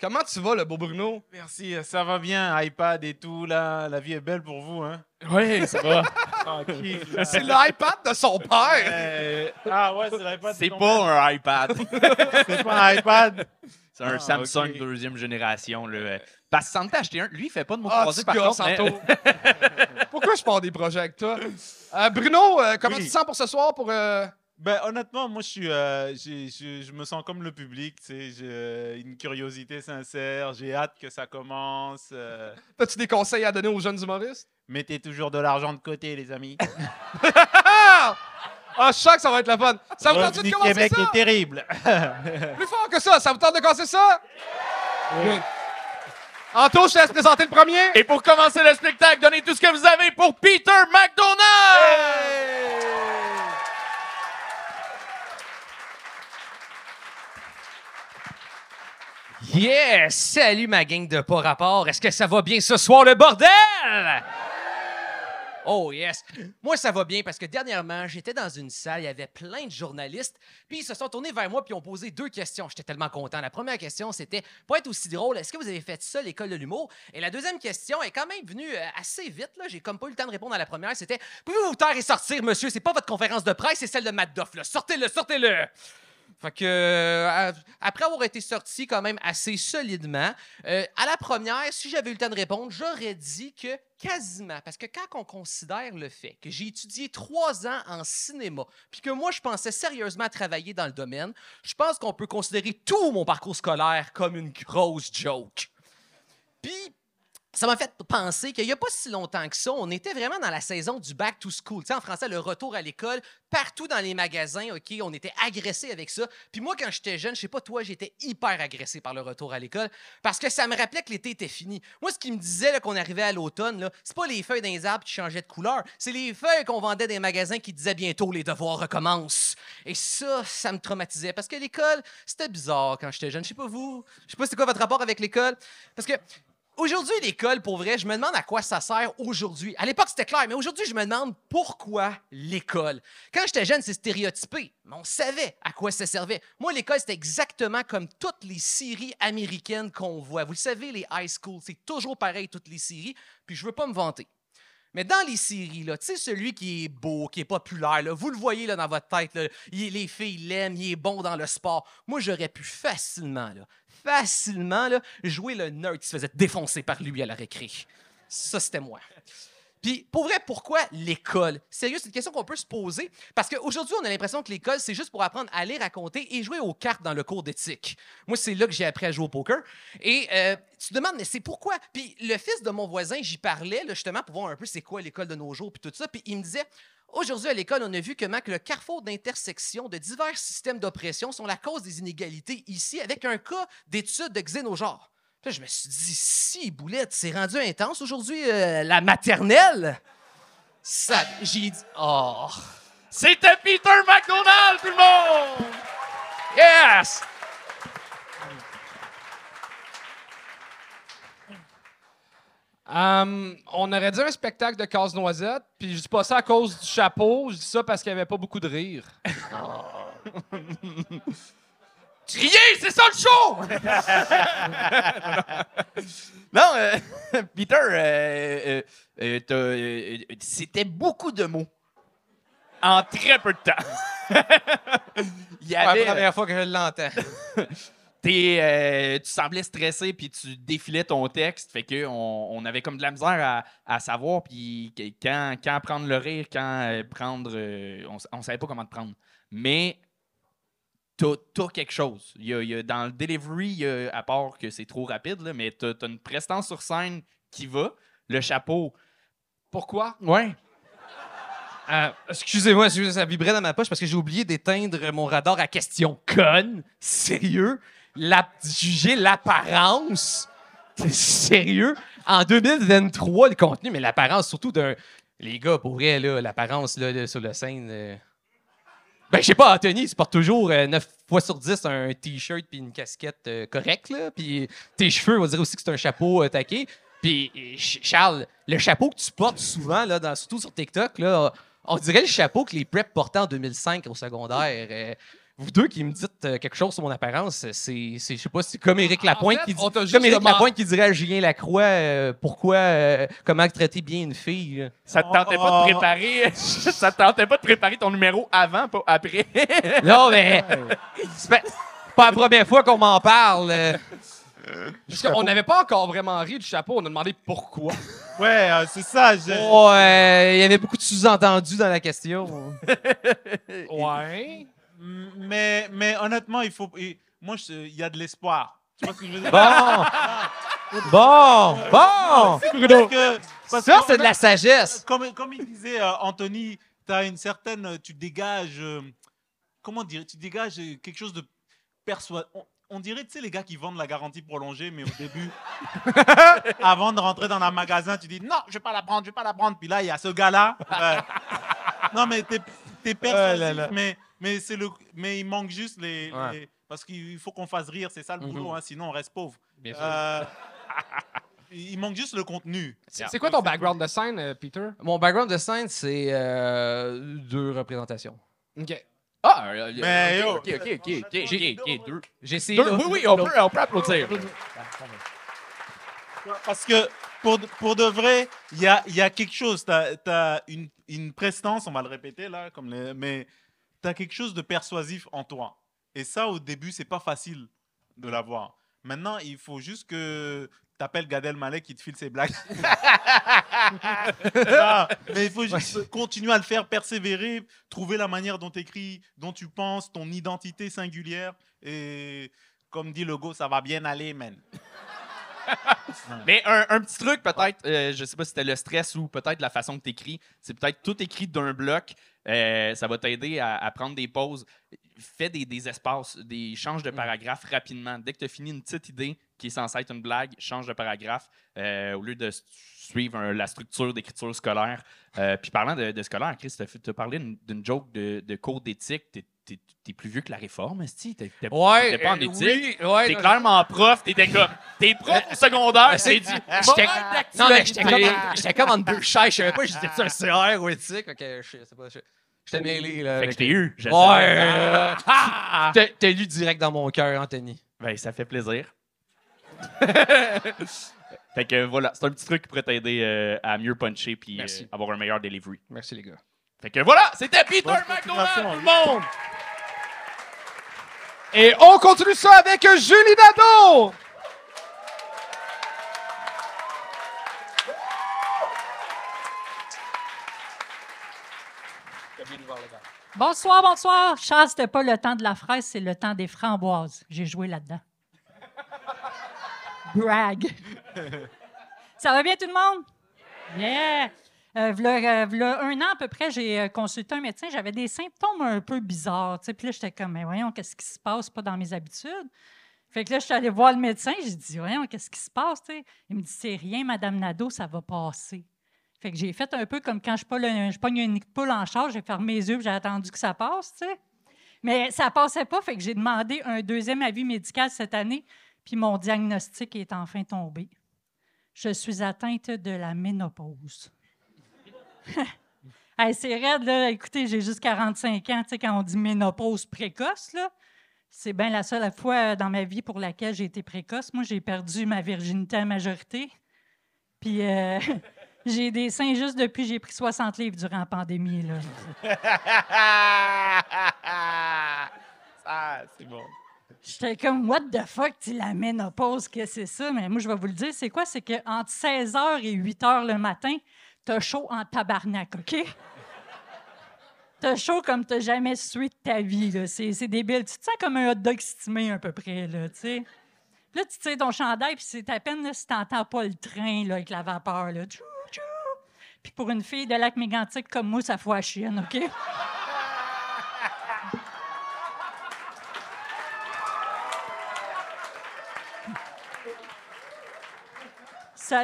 Comment tu vas, le beau Bruno? Merci, ça va bien, iPad et tout, là. La vie est belle pour vous, hein? Oui, ça va. Tranquille. C'est l'iPad de son père! Euh, ah ouais, c'est l'iPad. C'est pas un iPad. C'est pas un iPad. C'est un Ah, Samsung deuxième génération. Là. Parce que Santa a acheté un. Lui, il fait pas de mots Ah, croisés par contre. mais- Santo. Pourquoi je pars des projets avec toi? Euh, Bruno, euh, comment Oui. tu te sens pour ce soir? Pour, euh, Ben, honnêtement, moi, je suis, euh, je, je me sens comme le public, tu sais, j'ai euh, une curiosité sincère, j'ai hâte que ça commence. euh, As-tu des conseils à donner aux jeunes humoristes? mettez toujours de l'argent de côté, les amis. Ah! Je sens que ça va être la fun. Ça vous tente de commencer Québec ça? est terrible. Plus fort que ça. Ça vous tente de commencer ça? Oui. Anto, je te laisse présenter le premier. Et pour commencer le spectacle, donnez tout ce que vous avez pour Peter McDonald! Yes! Salut ma gang de pas rapport. Est-ce que ça va bien ce soir, le bordel? Oh yes. Moi, ça va bien parce que dernièrement, j'étais dans une salle, il y avait plein de journalistes, puis ils se sont tournés vers moi puis ont posé deux questions. J'étais tellement content. La première question, c'était pour être aussi drôle, est-ce que vous avez fait ça, l'école de l'humour? Et la deuxième question est quand même venue euh, assez vite. Là. J'ai comme pas eu le temps de répondre à la première. C'était pouvez-vous vous taire et sortir, monsieur? C'est pas votre conférence de presse, c'est celle de Matt Doff. là. Sortez-le, sortez-le! Fait que, euh, après avoir été sorti quand même assez solidement, euh, à la première, si j'avais eu le temps de répondre, j'aurais dit que quasiment, parce que quand on considère le fait que j'ai étudié trois ans en cinéma, puis que moi, je pensais sérieusement travailler dans le domaine, je pense qu'on peut considérer tout mon parcours scolaire comme une grosse joke. Puis, ça m'a fait penser qu'il n'y a pas si longtemps que ça, on était vraiment dans la saison du back to school. Tu sais, en français, le retour à l'école, partout dans les magasins, OK, on était agressés avec ça. Puis moi, quand j'étais jeune, je sais pas toi, j'étais hyper agressé par le retour à l'école parce que ça me rappelait que l'été était fini. Moi, ce qui me disait qu'on arrivait à l'automne, c'est pas les feuilles d'un arbres qui changeaient de couleur, c'est les feuilles qu'on vendait dans les magasins qui disaient bientôt les devoirs recommencent. Et ça, ça me traumatisait parce que l'école, c'était bizarre quand j'étais jeune. Je sais pas vous, je sais pas c'est quoi votre rapport avec l'école parce que Aujourd'hui, l'école, pour vrai, je me demande à quoi ça sert aujourd'hui. À l'époque, c'était clair, mais aujourd'hui, je me demande pourquoi l'école. Quand j'étais jeune, c'est stéréotypé, mais on savait à quoi ça servait. Moi, l'école, c'était exactement comme toutes les séries américaines qu'on voit. Vous le savez, les high school, c'est toujours pareil, toutes les séries, puis je veux pas me vanter. Mais dans les séries, tu sais, celui qui est beau, qui est populaire, là, vous le voyez là, dans votre tête, là, il- les filles l'aiment, il est bon dans le sport. Moi, j'aurais pu facilement, là, facilement là, jouer le nerd qui se faisait défoncer par lui à la récré. Ça, c'était moi. Puis, pour vrai, pourquoi l'école? Sérieux, c'est une question qu'on peut se poser. Parce qu'aujourd'hui, on a l'impression que l'école, c'est juste pour apprendre à lire, à compter et jouer aux cartes dans le cours d'éthique. Moi, c'est là que j'ai appris à jouer au poker. Et euh, tu te demandes, mais c'est pourquoi? Puis, le fils de mon voisin, j'y parlais, justement, pour voir un peu c'est quoi l'école de nos jours, puis tout ça. Puis, il me disait, Aujourd'hui, à l'école, on a vu comment que le carrefour d'intersection de divers systèmes d'oppression sont la cause des inégalités ici, avec un cas d'étude de xénogenre. Puis je me suis dit, si, boulette, c'est rendu intense aujourd'hui, euh, la maternelle? Ça, j'ai dit, oh, C'était Peter McDonald, tout le monde! yes! Hum, on aurait dit un spectacle de casse-noisette, puis je dis pas ça à cause du chapeau, je dis ça parce qu'il y avait pas beaucoup de rire. Crier, c'est ça le show! non, euh, Peter, euh, euh, c'était beaucoup de mots. En très peu de temps. Il y la première fois que je l'entends. t'es, euh, tu semblais stressé puis tu défilais ton texte. Fait que on, on avait comme de la misère à, à savoir puis quand, quand prendre le rire, quand euh, prendre. euh, on, on savait pas comment te prendre. Mais t'as, quelque chose. Dans le delivery, à part que c'est trop rapide, mais t'as, t'as une prestance sur scène qui va. Le chapeau. Pourquoi? Ouais. Euh, excusez-moi, excusez, ça vibrait dans ma poche parce que j'ai oublié d'éteindre mon radar à question conne. Sérieux? La, juger l'apparence? Sérieux? En 2023, le contenu, mais l'apparence surtout d'un. Les gars, pour vrai, l'apparence sur la scène. euh, Ben, je sais pas, Anthony, tu portes toujours euh, 9 fois sur 10 un t-shirt puis une casquette euh, correcte, là. Puis tes cheveux, on dire aussi que c'est un chapeau euh, taqué. Puis, euh, Ch- Charles, le chapeau que tu portes souvent, là, dans, surtout sur TikTok, là, on dirait le chapeau que les preps portaient en 2005 au secondaire. Vous deux qui me dites euh, quelque chose sur mon apparence, c'est, je sais pas, c'est comme Éric Lapointe fait, qui dit, on comme juste Éric demandé- Lapointe qui dirait à Julien Lacroix euh, pourquoi, euh, comment traiter bien une fille. là. Ça te tentait pas Oh. de préparer. ça te tentait pas de préparer ton numéro avant, pas après. Non, mais c'est pas, la première fois qu'on m'en parle. euh. Parce qu'on n'avait pas encore vraiment ri du chapeau. On a demandé pourquoi. Ouais, euh, c'est ça. j'ai- Ouais, il y avait beaucoup de sous-entendus dans la question. Ouais. Mais, mais honnêtement, il faut. Moi, je- il y a de l'espoir. Tu vois ce que je veux dire? Bon! Bon! Bon! Parce que, parce Ça, que c'est de la sagesse. Comme, comme il disait euh, Anthony, tu as une certaine. euh, Tu dégages. euh, comment dire Tu dégages euh, quelque chose de persuadant. On, on dirait, tu sais, les gars qui vendent la garantie prolongée, mais au début, avant de rentrer dans un magasin, tu dis non, je vais pas la prendre, je vais pas la prendre. Puis là, il y a ce gars-là. ouais. Non, mais t'es es persuasif, là là. mais, mais, c'est le, mais il manque juste les. Ouais. les- parce qu'il faut qu'on fasse rire, c'est ça le boulot, Mhm. hein, sinon on reste pauvre. Bien sûr. Euh, il manque juste le contenu. C'est c'est quoi ton background de scène, euh, Peter? Mon background de scène, c'est euh, deux représentations. OK. Ah, euh, Mais ok, yo. ok, ok, ok, ok, ok, ok, deux. J'ai essayé. Deux, Oui, oui, on peut, on peut applaudir. Parce que pour, de- pour de vrai, il y a, il y a quelque chose. Tu as, une, une prestance, on va le répéter là, comme les- mais tu as quelque chose de persuasif en toi. Et ça, au début, c'est pas facile de l'avoir. Maintenant, il faut juste que tu appelles Gad Elmaleh qui te file ses blagues. Non, mais il faut juste continuer à le faire, persévérer, trouver la manière dont tu écris, dont tu penses, ton identité singulière. Et comme dit Legault, ça va bien aller, man. Mais un, un petit truc, peut-être, euh, je sais pas si c'était le stress ou peut-être la façon que tu écris, c'est peut-être tout écrit d'un bloc. Euh, ça va t'aider à, à prendre des pauses. Fais des, des espaces, des change de paragraphe rapidement. Dès que tu as fini une petite idée qui est censée être une blague, change de paragraphe euh, au lieu de suivre un- la structure d'écriture scolaire. Euh, puis parlant de, de scolaire, Chris, tu as parlé d'une- joke de, de cours d'éthique. T'es es, plus vieux que la réforme, esti. T'es t'es- Ouais, t'étais pas en euh, éthique? oui, ouais, T'es clairement prof, t'étais comme. T'es prof au secondaire, c'est- c'est dit. Non, mais j'étais comme, d'actualité. j'étais comme en deux chaises. Je savais pas, j'étais un CR ou éthique? Ok, je sais pas. je- J'étais mêlé, là. Fait que je t'ai eu. je Ouais. euh, Ah! T'as lu direct dans mon cœur, Anthony. Ben, ça fait plaisir. fait que voilà, c'est un petit truc qui pourrait t'aider euh, à mieux puncher puis euh, avoir un meilleur delivery. Merci, les gars. Fait que voilà, c'était Peter McDonald, tout le monde! Et on continue ça avec Julie Nadeau! Bonsoir, bonsoir. Charles, c'était pas le temps de la fraise, c'est le temps des framboises. J'ai joué là-dedans. Brag. Ça va bien tout le monde? Yeah! Euh, euh, un an à peu près, j'ai euh, consulté un médecin. J'avais des symptômes un peu bizarres. Puis là, j'étais comme, mais voyons, qu'est-ce qui se passe? Pas dans mes habitudes? Fait que là, je suis allée voir le médecin. J'ai dit, voyons, qu'est-ce qui se passe? Il me dit, c'est rien, Madame Nadeau, ça va passer. Fait que j'ai fait un peu comme quand je pogne, je pogne une poule en charge, j'ai fermé les yeux j'ai attendu que ça passe. Mais ça passait pas, fait que j'ai demandé un deuxième avis médical cette année, puis mon diagnostic est enfin tombé. Je suis atteinte de la ménopause. Hey, c'est raide, là. Écoutez, j'ai juste 45 ans, tu sais, quand on dit ménopause précoce, là. C'est bien la seule fois dans ma vie pour laquelle j'ai été précoce. Moi, j'ai perdu ma virginité à majorité. Puis euh, j'ai des seins juste depuis que j'ai pris 60 livres durant la pandémie. Là. Ah, c'est bon. J'étais comme, what the fuck, tu la ménopause, que c'est ça? Mais moi, je vais vous le dire, c'est quoi? C'est qu'entre 16h et 8h le matin, t'as chaud en tabarnak, OK? T'as chaud comme t'as jamais sué de ta vie, là. C'est, débile. Tu te sens comme un hot dog stimé, à peu près, là, tu sais. Là, tu tires ton chandail, puis c'est à peine là, si t'entends pas le train, là, avec la vapeur, là. Puis pour une fille de lac mégantic comme moi, ça fout à chienne, OK?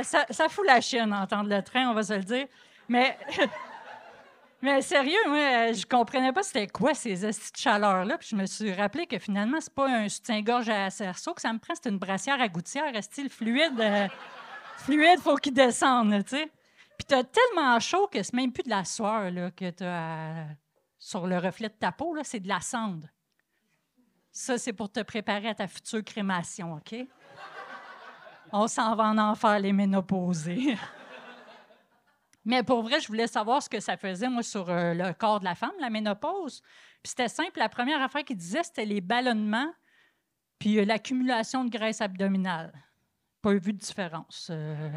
Ça, fout la chienne entendre le train, on va se le dire. Mais, mais sérieux, moi, euh, je comprenais pas c'était quoi ces estis de chaleur-là. Puis je me suis rappelé que finalement, c'est pas un soutien-gorge à cerceau que ça me prend, c'est une brassière à gouttière, est le fluide. euh, fluide, faut qu'il descende, tu sais. Puis t'as tellement chaud que c'est même plus de la sueur là, que t'as à- sur le reflet de ta peau, là, c'est de la cendre. Ça, c'est pour te préparer à ta future crémation, OK? On s'en va en enfer, les ménopausés. Mais pour vrai, je voulais savoir ce que ça faisait, moi, sur euh, le corps de la femme, la ménopause. Puis c'était simple. La première affaire qu'il disait, c'était les ballonnements puis euh, l'accumulation de graisse abdominale. Pas vu de différence. euh.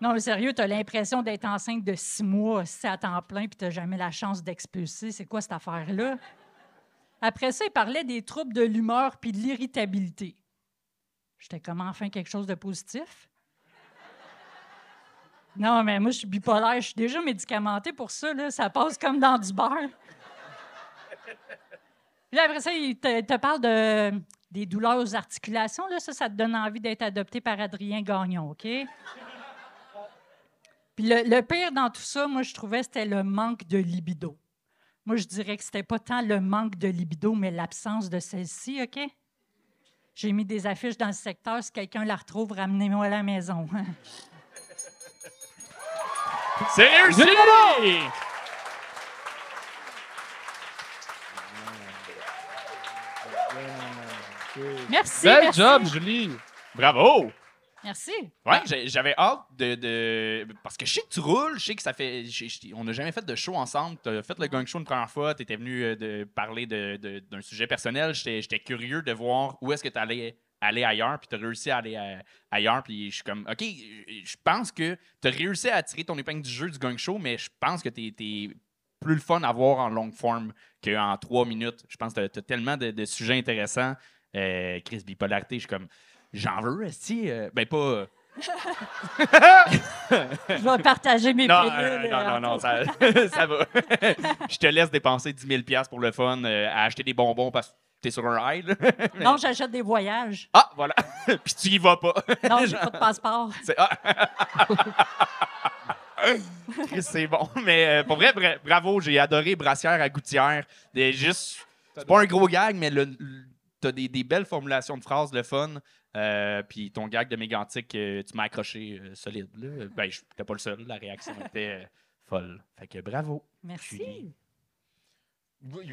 Non, mais sérieux, tu as l'impression d'être enceinte de six mois, c'est à temps plein, puis tu n'as jamais la chance d'expulser. C'est quoi cette affaire-là? Après ça, il parlait des troubles de l'humeur puis de l'irritabilité. J'étais comme enfin quelque chose de positif. Non, mais moi, je suis bipolaire. Je suis déjà médicamentée pour ça. Là. Ça passe comme dans du beurre. Puis après ça, il te, te parle de, des douleurs aux articulations. Là. Ça, ça te donne envie d'être adopté par Adrien Gagnon, OK? Puis le, le pire dans tout ça, moi, je trouvais, c'était le manque de libido. Moi, je dirais que c'était pas tant le manque de libido, mais l'absence de celle-ci, OK? J'ai mis des affiches dans le secteur. Si quelqu'un la retrouve, ramenez-moi à la maison. C'est réussi! Merci. Bel merci. job, Julie. Bravo! Merci. Ouais, j'avais hâte de, de- Parce que je sais que tu roules, je sais que ça fait. on n'a jamais fait de show ensemble. Tu as fait le gang show une première fois, tu étais venu euh, de parler de- de- d'un sujet personnel. J'étais curieux de voir où est-ce que tu allais aller ailleurs, puis tu as réussi à aller à- ailleurs. Puis je suis comme, OK, je pense que tu as réussi à tirer ton épingle du jeu du gang show, mais je pense que tu es, plus le fun à voir en longue forme qu'en trois minutes. Je pense que tu as, tellement de, de sujets intéressants. Euh, Chris Bipolarité, je suis comme, j'en veux, si Ben pas. Je vais partager mes Non, pilules. euh, non, non, non, euh, ça, ça va. je te laisse dépenser 10 000 pour le fun euh, à acheter des bonbons parce que t'es sur un high. là. Non, j'achète des voyages. Ah, voilà. Puis tu y vas pas. Non, j'ai pas de passeport. C'est ah. Bon. Mais euh, pour vrai, bra- bravo, j'ai adoré Brassière à Gouttière. Des- juste, c'est pas un gros gag, mais le, le- t'as des, des belles formulations de phrases, le fun. Euh, puis ton gag de mégantique, euh, tu m'as accroché euh, solide. Là. Ben, je t'es pas le seul. La réaction était euh, folle. Fait que bravo. Merci. Julie.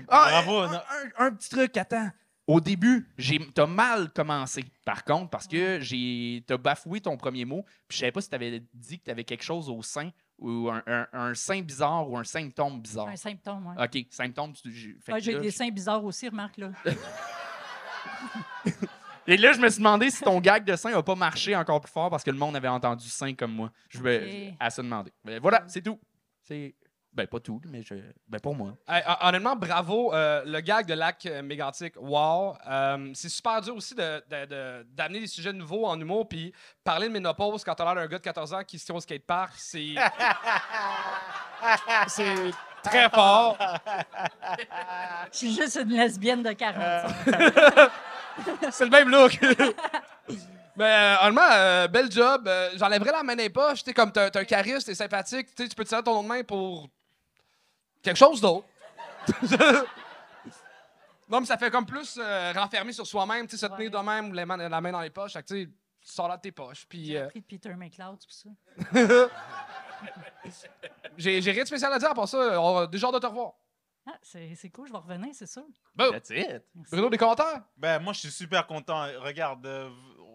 Ah, Bravo, non. Un, un- un petit truc, attends. Au début, t'as mal commencé, par contre, parce que j'ai, t'as bafoué ton premier mot, puis je savais pas si t'avais dit que t'avais quelque chose au sein, ou un, un- un sein bizarre, ou un symptôme bizarre. Un symptôme, oui. OK, symptôme. tu- j'ai- fait Ouais, que j'ai des seins bizarres aussi, remarque, là. Et là, je me suis demandé si ton gag de sein n'a pas marché encore plus fort parce que le monde avait entendu sein comme moi. Je vais à se demander. Mais voilà, c'est tout. C'est. Ben, pas tout, mais je... ben, pour moi. Hey, honnêtement, bravo. Euh, le gag de lac euh, mégantique, wow. Euh, c'est super dur aussi de- de- de- d'amener des sujets nouveaux en humour. Puis parler de ménopause quand t'as l'air d'un gars de 14 ans qui se tient au skatepark, c'est. c'est très fort. Je suis juste une lesbienne de 40 ans. C'est le même look. Mais euh, honnêtement, euh, bel job. Euh, J'enlèverais la main des poches. Sais, comme t'as un charisme, t'es sympathique. Tu sais, tu peux tirer ton nom de main pour quelque chose d'autre. non, mais ça fait comme plus euh, renfermer sur soi-même, se tenir Ouais. de même, mains- la main dans les poches. Fait que, tu sors là de tes poches. Puis J'ai euh, de Peter McLeod, tout ça. j'ai rien de spécial à dire à part ça. On déjà hâte de te revoir. Ah, c'est c'est cool, je vais revenir, c'est sûr. Bon, That's it. Bruno, des commentaires? Ben, moi, je suis super content. Regarde, euh,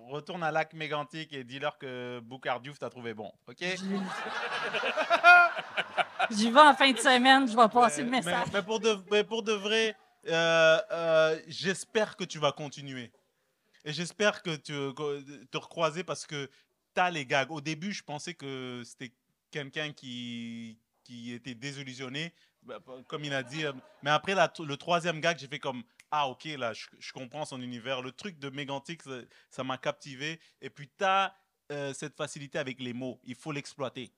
retourne à Lac Mégantic et dis-leur que Boucard Diouf t'a trouvé bon. OK? J'y vais en fin de semaine, je vais passer le Mais, message. mais pour, de, mais pour de vrai, euh, euh, j'espère que tu vas continuer. Et j'espère que tu te recroiser parce que tu as les gags. Au début, je pensais que c'était quelqu'un qui, qui était désillusionné, comme il a dit. euh, Mais après la- le troisième gag, j'ai fait comme Ah, ok, là, je, je comprends son univers. Le truc de Mégantic, ça- ça m'a captivé. Et puis, tu as cette facilité avec les mots. Il faut l'exploiter.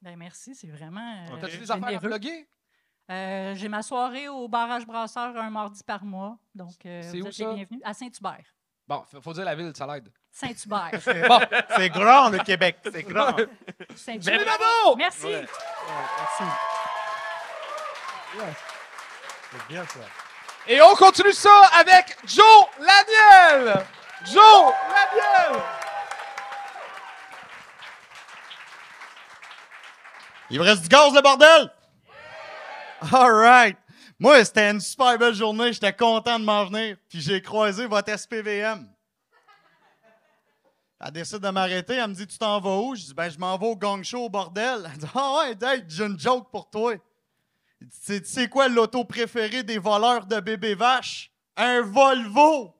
Ben merci, c'est vraiment. euh, T'as-tu des affaires à vlogger? Euh, J'ai ma soirée au barrage brasseur un mardi par mois. Donc, euh, C'est vous où êtes ça? les bienvenus. À Saint-Hubert. Bon, faut, faut dire la ville, ça l'aide. Saint-Hubert. Bon, C'est grand, le Québec. C'est grand. Saint-Hubert. bravo! Merci. C'est bien ça. Et on continue ça avec Joe Laniel! Joe Laniel! Il vous reste du gaz, le bordel? All right. Moi, c'était une super belle journée. J'étais content de m'en venir. Puis j'ai croisé votre SPVM. Elle décide de m'arrêter. Elle me dit Tu t'en vas où? Je dis Ben, je m'en vais au gang show au bordel. Elle dit Ah ouais, Dave, j'ai une joke pour toi. Tu sais- quoi l'auto préféré des voleurs de bébé vache Un Volvo.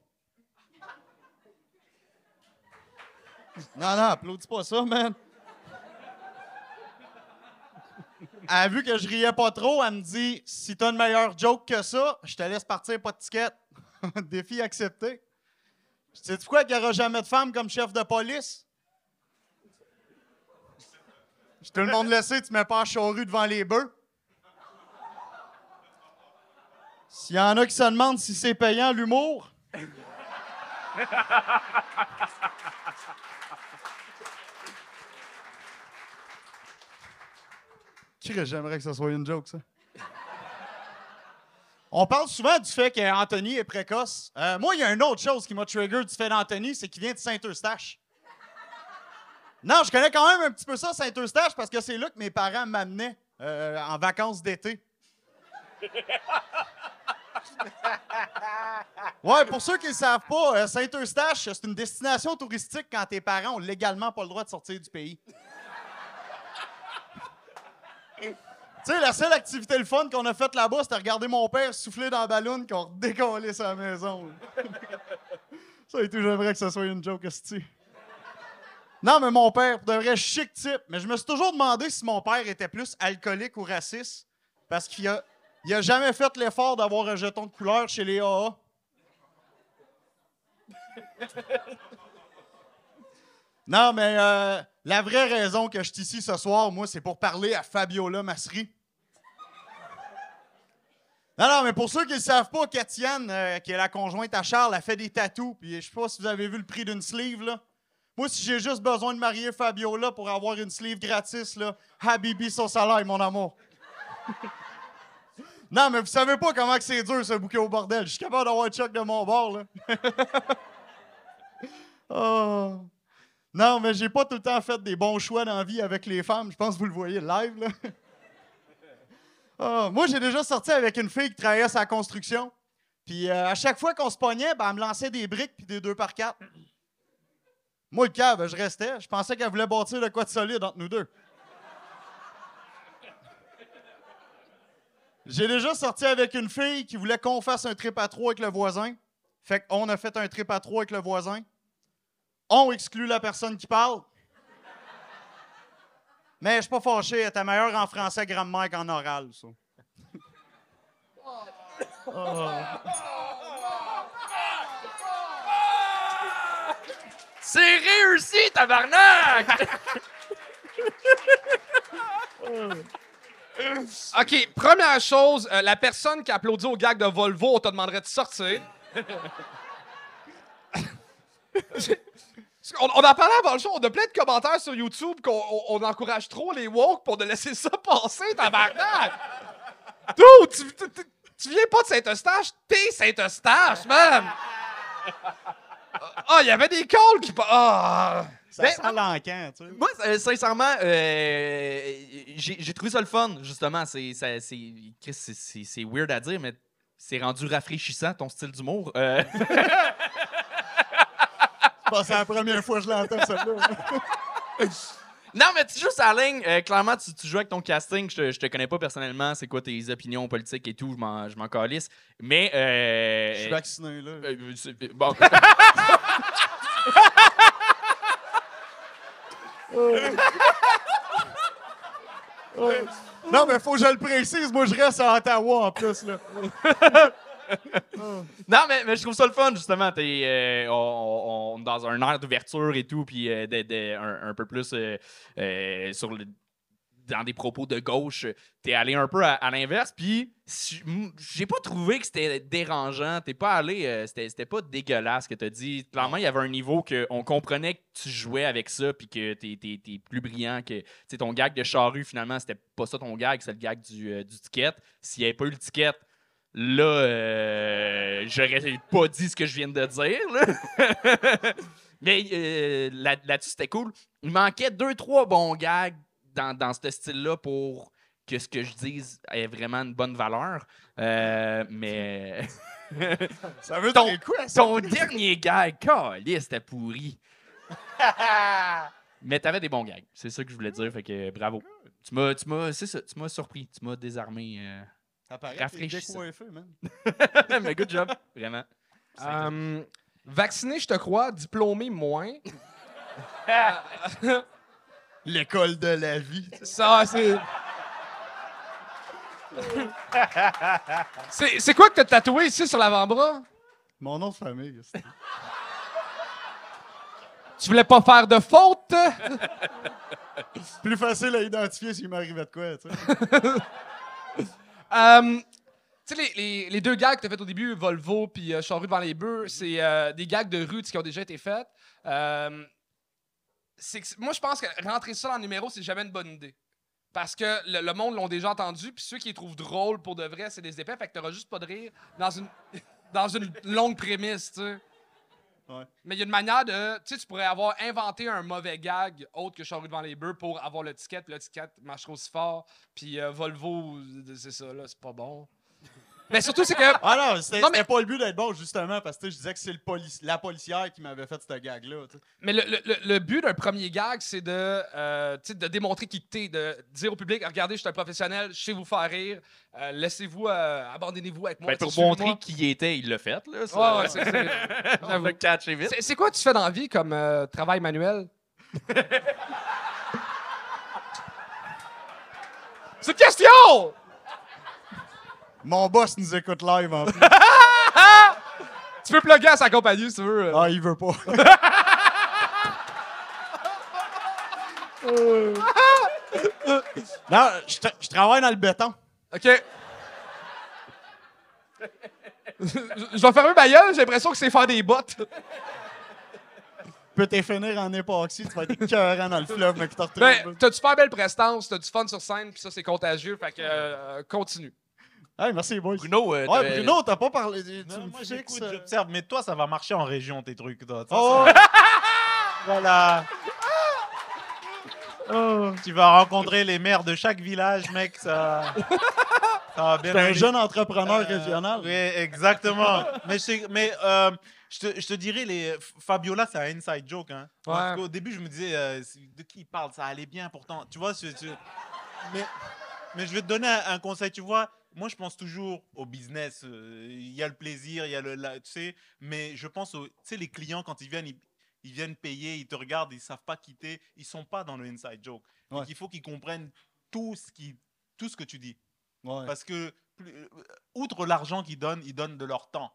Non, non, applaudis pas ça, man. Elle a vu que je riais pas trop. Elle me dit Si t'as une meilleure joke que ça, je te laisse partir, pas de ticket. Défi accepté. Sais-tu quoi qu'il n'y aura jamais de femme comme chef de police? Tout le monde le sait, tu mets pas à charrue devant les bœufs. S'il y en a qui se demandent si c'est payant l'humour. J'aimerais que ce soit une joke, ça? On parle souvent du fait qu'Anthony est précoce. Euh, moi, il y a une autre chose qui m'a trigger du fait d'Anthony, c'est qu'il vient de Saint-Eustache. Non, je connais quand même un petit peu ça, Saint-Eustache, parce que c'est là que mes parents m'amenaient euh, en vacances d'été. Ouais, pour ceux qui ne savent pas, euh, Saint-Eustache, c'est une destination touristique quand tes parents ont légalement pas le droit de sortir du pays. Tu sais, la seule activité le fun qu'on a faite là-bas, c'était regarder mon père souffler dans la ballon qu'on redécollait sa maison. ça et tout, j'aimerais que ce soit une joke, esti. Non, mais mon père, pour de vrai, chic type. Mais je me suis toujours demandé si mon père était plus alcoolique ou raciste. Parce qu'il a, il a jamais fait l'effort d'avoir un jeton de couleur chez les AA. Non, mais euh, la vraie raison que je suis ici ce soir, moi, c'est pour parler à Fabiola Massery. Non, non, mais pour ceux qui ne savent pas, Katiane, euh, qui est la conjointe à Charles, a fait des tatous. Puis je sais pas si vous avez vu le prix d'une sleeve, là. Moi, si j'ai juste besoin de marier Fabiola pour avoir une sleeve gratis, là, Habibi son salaire, mon amour. Non, mais vous savez pas comment c'est dur, ce bouquet au bordel. Je suis capable d'avoir choc de mon bord, là. oh. Non, mais j'ai pas tout le temps fait des bons choix dans la vie avec les femmes. Je pense que vous le voyez live, là. Ah, moi, j'ai déjà sorti avec une fille qui travaillait la construction. Puis euh, à chaque fois qu'on se pognait, ben, elle me lançait des briques puis des deux par quatre. Moi, le cave, je restais. Je pensais qu'elle voulait bâtir de quoi de solide entre nous deux. J'ai déjà sorti avec une fille qui voulait qu'on fasse un trip à trois avec le voisin. Fait qu'on a fait un trip à trois avec le voisin. On exclut la personne qui parle. Mais je suis pas fâché, elle était meilleure en français grammaire qu'en oral, ça. C'est réussi, tabarnak! OK, première chose, euh, la personne qui applaudit au gag de Volvo, on te demanderait de sortir. on, on en parlait avant le show, on a plein de commentaires sur YouTube qu'on on- on encourage trop les woke pour de laisser ça passer, tabarnak! Dude, tu, tu- tu- viens pas de Saint-Eustache, t'es Saint-Eustache, man! Ah, il y avait des calls qui... Ah! Ça Ben, sent l'encan, tu sais. Moi, euh, sincèrement, euh, j'ai trouvé ça le fun, justement. C'est weird à dire, mais c'est rendu rafraîchissant, ton style d'humour. Euh, c'est la première fois que je l'entends, celle-là. non, mais tu joues sa ligne. euh, clairement, tu, tu joues avec ton casting. Je te, je te connais pas personnellement. C'est quoi tes opinions politiques et tout. Je m'en- je m'en calisse. Mais. euh, Je suis vacciné, là. euh, bon. Non, mais faut que je le précise. Moi, je reste à Ottawa, en plus, là. Non, mais, mais je trouve ça le fun, justement. T'es, euh, on, on- dans un air d'ouverture et tout, puis euh, un peu plus euh, euh, sur le- dans des propos de gauche. T'es allé un peu à, à l'inverse, puis j'ai pas trouvé que c'était dérangeant. T'es pas allé, euh, c'était, c'était pas dégueulasse ce que t'as dit. Clairement, il y avait un niveau que on comprenait que tu jouais avec ça, puis que t'es, t'es- t'es plus brillant que. Tu ton gag de charrue, finalement, c'était pas ça ton gag, c'est le gag du, euh, du ticket. S'il n'y avait pas eu le ticket, Là, euh, j'aurais pas dit ce que je viens de dire. là. Mais euh, là- là-dessus, c'était cool. Il manquait deux, trois bons gags dans, dans ce style-là pour que ce que je dise ait vraiment une bonne valeur. Euh, mais Ça veut Ton- dire quoi, ça? ton dernier gag, caliste, c'était pourri. mais t'avais des bons gags. C'est ça que je voulais dire. Fait que bravo. Tu m'as, tu m'as, c'est ça, tu m'as surpris. Tu m'as désarmé. euh. Ça paraît rafraîchissant. man. mais good job. Vraiment. Euh, vacciné, je te crois. Diplômé, moins. L'école de la vie. Ça, c'est. c'est, c'est quoi que t'as tatoué ici sur l'avant-bras? Mon nom de famille. c'est- Tu voulais pas faire de faute? Plus facile à identifier s'il m'arrivait de quoi, tu sais. Euh, tu sais, les, les- les deux gags que t'as fait au début, Volvo puis euh, Charrue devant les bœufs, c'est euh, des gags de rue tu sais, qui ont déjà été faits. Euh, c'est que- moi, je pense que rentrer ça dans le numéro, c'est jamais une bonne idée. Parce que le, le monde l'ont déjà entendu, puis ceux qui les trouvent drôles pour de vrai, c'est des épais, fait que t'auras juste pas de rire dans une, dans une longue prémisse, tu sais. Ouais. Mais il y a une manière de. Tu sais, tu pourrais avoir inventé un mauvais gag autre que Charrue devant les bœufs pour avoir le ticket, puis le ticket aussi fort. Puis euh, Volvo, c'est ça, là, c'est pas bon. Mais surtout, c'est que. Ah non, c'était mais- pas le but d'être bon, justement, parce que je disais que c'est le polici- la policière qui m'avait fait cette gag-là. Mais le, le- le- but d'un premier gag, c'est de, euh, tu sais, de démontrer qui t'es, de dire au public regardez, je suis un professionnel, je sais vous faire rire, euh, laissez-vous, euh, abandonnez-vous avec moi. Ben, pour montrer qui il était, il l'a fait. Là, ça. Ouais, ouais, c'est- c'est- quoi tu fais dans la vie comme euh, travail manuel? c'est une question! Mon boss nous écoute live en plus. Tu peux plugger à sa compagnie si tu veux. Ah, il veut pas. non, je tra- je travaille dans le béton. OK. je vais fermer ma gueule, j'ai l'impression que c'est faire des bottes. Peux t'es finir en époxy, tu vas être écœurant dans le fleuve, mais qui t'a Ben, retrouvé. t'as du super belle prestance, t'as du fun sur scène, puis ça, c'est contagieux, fait que euh, continue. Hey, merci, boys. Bruno, euh, Ouais, Bruno, t'as pas parlé. Tu Non, me moi fixes, j'écoute, euh, j'observe, mais toi ça va marcher en région tes trucs toi. Oh, ça- voilà. Oh, tu vas rencontrer les maires de chaque village, mec, ça. Ça va bien. t'es un aller. jeune entrepreneur Euh, régional. Oui, exactement. mais je, mais euh, je, te, je te dirais, les, Fabiola, c'est un inside joke. Hein. Parce Ouais. qu'au début, je me disais, euh, c'est- de qui il parle? Ça allait bien pourtant. Tu vois, mais, mais je vais te donner un, un conseil. Tu vois, moi, je pense toujours au business. euh, Il y a le plaisir, il y a le. la- tu sais, mais je pense aux. Tu sais, les clients, quand ils viennent, ils, ils viennent payer, ils te regardent, ils savent pas quitter. Ils sont pas dans le inside joke. Ouais. Donc, il faut qu'ils comprennent tout ce, qui, tout ce que tu dis. Ouais. Parce que, euh, outre l'argent qu'ils donnent, ils donnent de leur temps.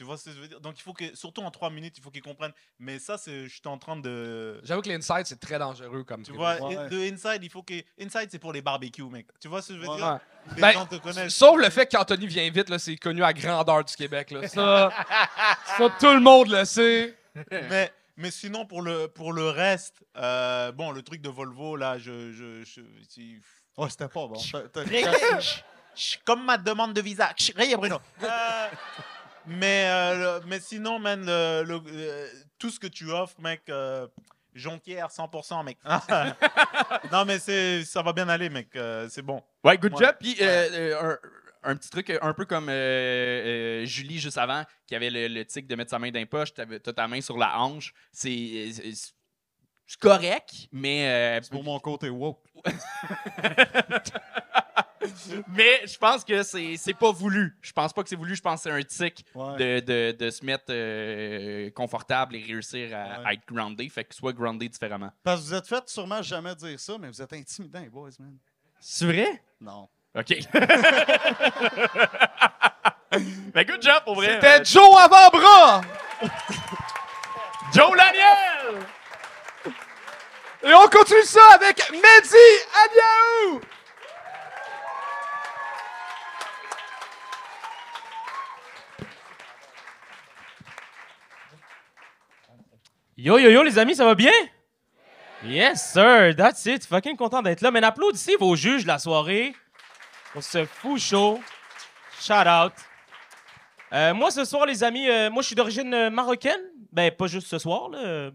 Tu vois ce que je veux dire? Donc, il faut que, surtout en trois minutes, il faut qu'ils comprennent. Mais ça, c'est, je suis en train de. J'avoue que l'inside, c'est très dangereux comme Tu vois, Ouais. de inside, il faut que. Inside, c'est pour les barbecues, mec. Tu vois ce que je veux Ouais. dire? Les Ben, gens te connaissent. Sauf le fait qu'Anthony vient vite, là, c'est connu à grandeur du Québec. Là. Ça, ça, tout le monde le sait. mais, mais sinon, pour le, pour le reste, euh, bon, le truc de Volvo, là, je. je, Ouais, c'était pas bon. Comme ma demande de visa. Rayez, Bruno. Euh, mais, euh, le- mais sinon, man, le- le- euh, tout ce que tu offres, mec, euh, jonquière 100%, mec. non, mais c'est, ça va bien aller, mec. euh, c'est bon. Ouais, good Ouais. job. Puis euh, euh, un, un petit truc, un peu comme euh, euh, Julie juste avant, qui avait le, le tic de mettre sa main dans les poches, t'avais- t'as ta main sur la hanche. C'est c'est- c'est correct, mais euh, C'est pour mon côté woke. mais je pense que c'est c'est pas voulu. Je pense pas que c'est voulu. Je pense que c'est un tic Ouais. de, de, de se mettre euh, confortable et réussir à, Ouais. à être groundé. Fait que soit groundé différemment. Parce que vous êtes fait sûrement jamais dire ça, mais vous êtes intimidants, les boys, man. C'est vrai? Non. OK. mais good job pour vrai. C'était Joe avant-bras! Joe Laniel! Et on continue ça avec Mehdi Aliaou! Yo yo yo les amis, ça va bien? Yes sir, that's it. Fucking content d'être là. Mais applaudissez vos juges de la soirée. On se fout chaud. Shout out. Euh, moi ce soir les amis, euh, moi je suis d'origine euh, marocaine. Ben pas juste ce soir là.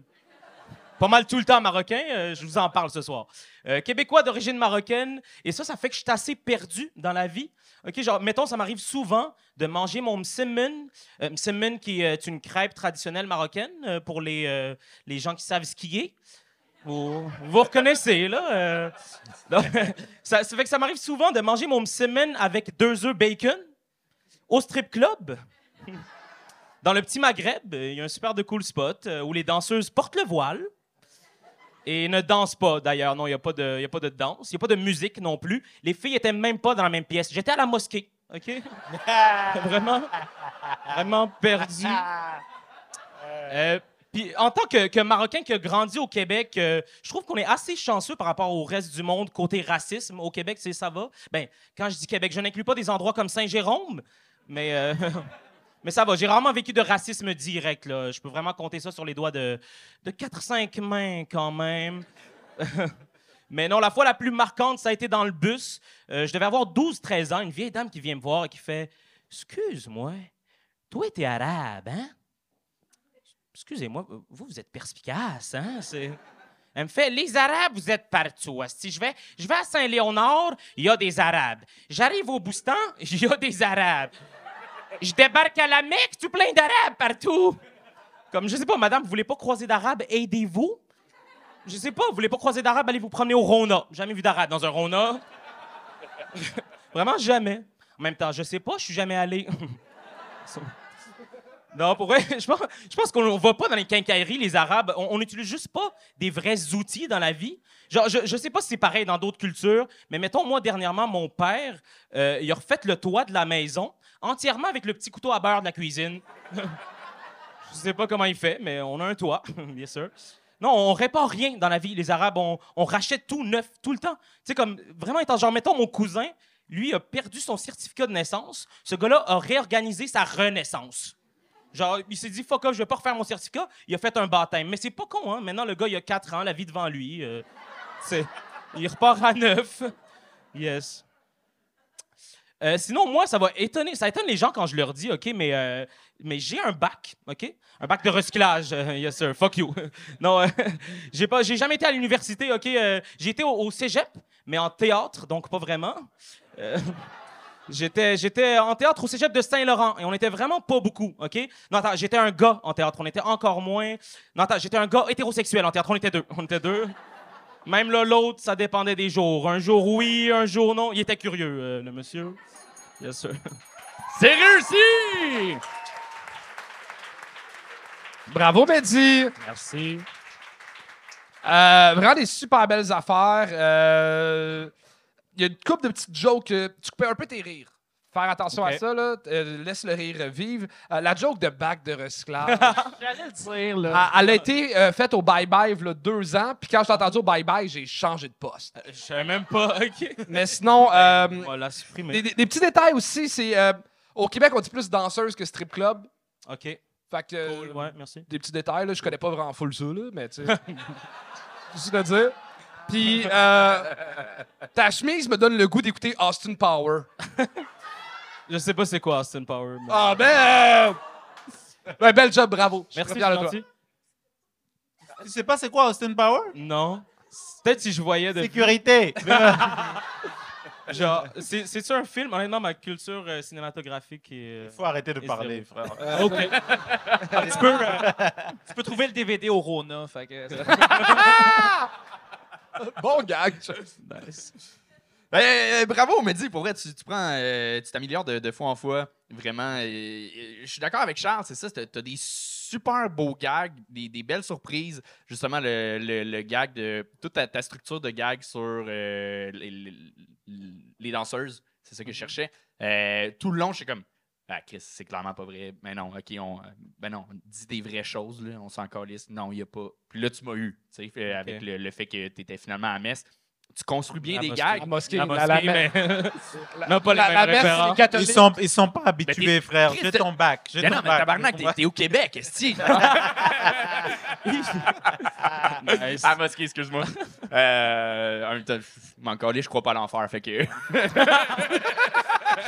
Pas mal tout le temps marocain. euh, je vous en parle ce soir. Euh, québécois d'origine marocaine. Et ça, ça fait que je suis assez perdu dans la vie. OK, genre, mettons, ça m'arrive souvent de manger mon msemen. Euh, msemen, qui est une crêpe traditionnelle marocaine pour les, les gens qui savent skier. Vous, vous reconnaissez, là. ça, ça fait que ça m'arrive souvent de manger mon msemen avec deux œufs bacon au strip club. Dans le petit Maghreb, il y a un super de cool spot où les danseuses portent le voile et ne dansent pas, d'ailleurs. Non, il n'y a, pas de- y a pas de danse. Il n'y a pas de musique non plus. Les filles étaient même pas dans la même pièce. J'étais à la mosquée, OK? vraiment, vraiment perdu. Euh, puis en tant que, que Marocain qui a grandi au Québec, euh, je trouve qu'on est assez chanceux par rapport au reste du monde côté racisme. Au Québec, c'est ça va. Ben, quand je dis Québec, je n'inclus pas des endroits comme Saint-Jérôme, mais euh, mais ça va. J'ai rarement vécu de racisme direct. Je peux vraiment compter ça sur les doigts de, de 4-5 mains quand même. Mais non, la fois la plus marquante, ça a été dans le bus. Euh, je devais avoir 12-13 ans, une vieille dame qui vient me voir et qui fait Excuse-moi, toi, t'es arabe, hein? Excusez-moi, vous, vous êtes perspicace, hein? C'est- Elle me fait Les Arabes, vous êtes partout. Si je vais, je vais à Saint-Léonard, il y a des Arabes. J'arrive au Boustan, il y a des Arabes. Je débarque à la Mecque, tout plein d'Arabes partout. Comme, je sais pas, madame, vous voulez pas croiser d'Arabes, aidez-vous. Je sais pas, vous voulez pas croiser d'Arabes, allez vous promener au Rona. Jamais vu d'Arabe dans un Rona. Vraiment jamais. En même temps, je sais pas, je suis jamais allé. non, pour vrai, je pense, qu'on ne va pas dans les quincailleries, les Arabes. On n'utilise juste pas des vrais outils dans la vie. Genre, je, je sais pas si c'est pareil dans d'autres cultures, mais mettons, moi, dernièrement, mon père, euh, il a refait le toit de la maison entièrement avec le petit couteau à beurre de la cuisine. Je sais pas comment il fait, mais on a un toit, bien sûr. Non, on répare rien dans la vie. Les Arabes, on, rachète tout neuf, tout le temps. Tu sais, comme, vraiment étant, genre, mettons, mon cousin, lui, a perdu son certificat de naissance. Ce gars-là a réorganisé sa renaissance. Genre, il s'est dit, fuck off, je vais pas refaire mon certificat. Il a fait un baptême. Mais c'est pas con, hein. Maintenant, le gars, il a 4 ans, la vie devant lui. euh, il repart à neuf. Yes. Euh, sinon, moi, ça va étonner. Ça étonne les gens quand je leur dis, OK, mais, euh, mais j'ai un bac, OK? Un bac de recyclage. euh, yes, sir. Fuck you. non, j'ai j'ai jamais été à l'université, OK? j'ai été au, au cégep, mais en théâtre, donc pas vraiment. J'étais, j'étais en théâtre au cégep de Saint-Laurent et on était vraiment pas beaucoup, OK? Non, attends, j'étais un gars en théâtre, on était encore moins. Non, attends, j'étais un gars hétérosexuel en théâtre, on était deux. On était deux. Même là, l'autre, ça dépendait des jours. Un jour oui, un jour non. Il était curieux, euh, le monsieur. Bien sûr. C'est réussi! Bravo, Mehdi! Merci. Euh, vraiment des super belles affaires. Euh, Il y a une couple de petites jokes. tu coupais un peu tes rires. Faire attention à ça, là. Euh, laisse le rire vivre. Euh, la joke de bac de recyclage. J'allais le dire, là. elle, elle a été euh, faite au Bye Bye a deux ans. Puis quand je t'ai entendu au Bye Bye, j'ai changé de poste. Je savais même pas, OK. Mais sinon, euh, des, des- des petits détails aussi. C'est euh, au Québec, on dit plus danseuse que strip club. OK. Fait que euh, Cool, ouais, merci. des petits détails. Là, je connais pas vraiment full ça, là, mais tu sais. Juste le dire. Puis, euh, ta chemise me donne le goût d'écouter Austin Power. Je sais pas c'est quoi Austin Power. mais- Ah, ben! ben, bel job, bravo. Je suis Merci, très fier de toi. gentil. Tu sais pas c'est quoi Austin Power? Non. Peut-être si je voyais de Sécurité. genre c'est c'est un film? Honnêtement ma culture euh, cinématographique est euh, Faut arrêter de Et parler, zéro. frère. OK. tu, peux, euh, tu peux trouver le DVD au Rona. Fait que, Bon gag. Ben, euh, bravo, Mehdi. Pour vrai, tu, tu prends, euh, tu t'améliores de, de fois en fois. Vraiment. je suis d'accord avec Charles, c'est ça. T'as t'as des super beaux gags, des, des belles surprises. Justement, le, le- le gag de. Toute ta, ta structure de gag sur euh, les, les- les danseuses. C'est ça que je cherchais. Euh, tout le long, je suis comme. Ah, Chris, c'est clairement pas vrai. Mais non, OK, on, euh, ben non, dis des vraies choses, là, on s'en calisse. Non, il n'y a pas. Puis là, tu m'as eu, tu sais, avec le, le fait que tu étais finalement à Metz. Tu construis bien La des mosquée. gags. La mosquée, La la, la, mosquée, mais la- non, pas la- mêmes la messe, Ils sont, ils sont pas habitués, frère. J'ai ton bac. J'ai ton non, mais tabarnak, t'es, t'es au Québec, esti. Nice. Ah, mosquée, excuse-moi. Euh, en même temps, je m'en calais, je crois pas à l'enfer, fait que...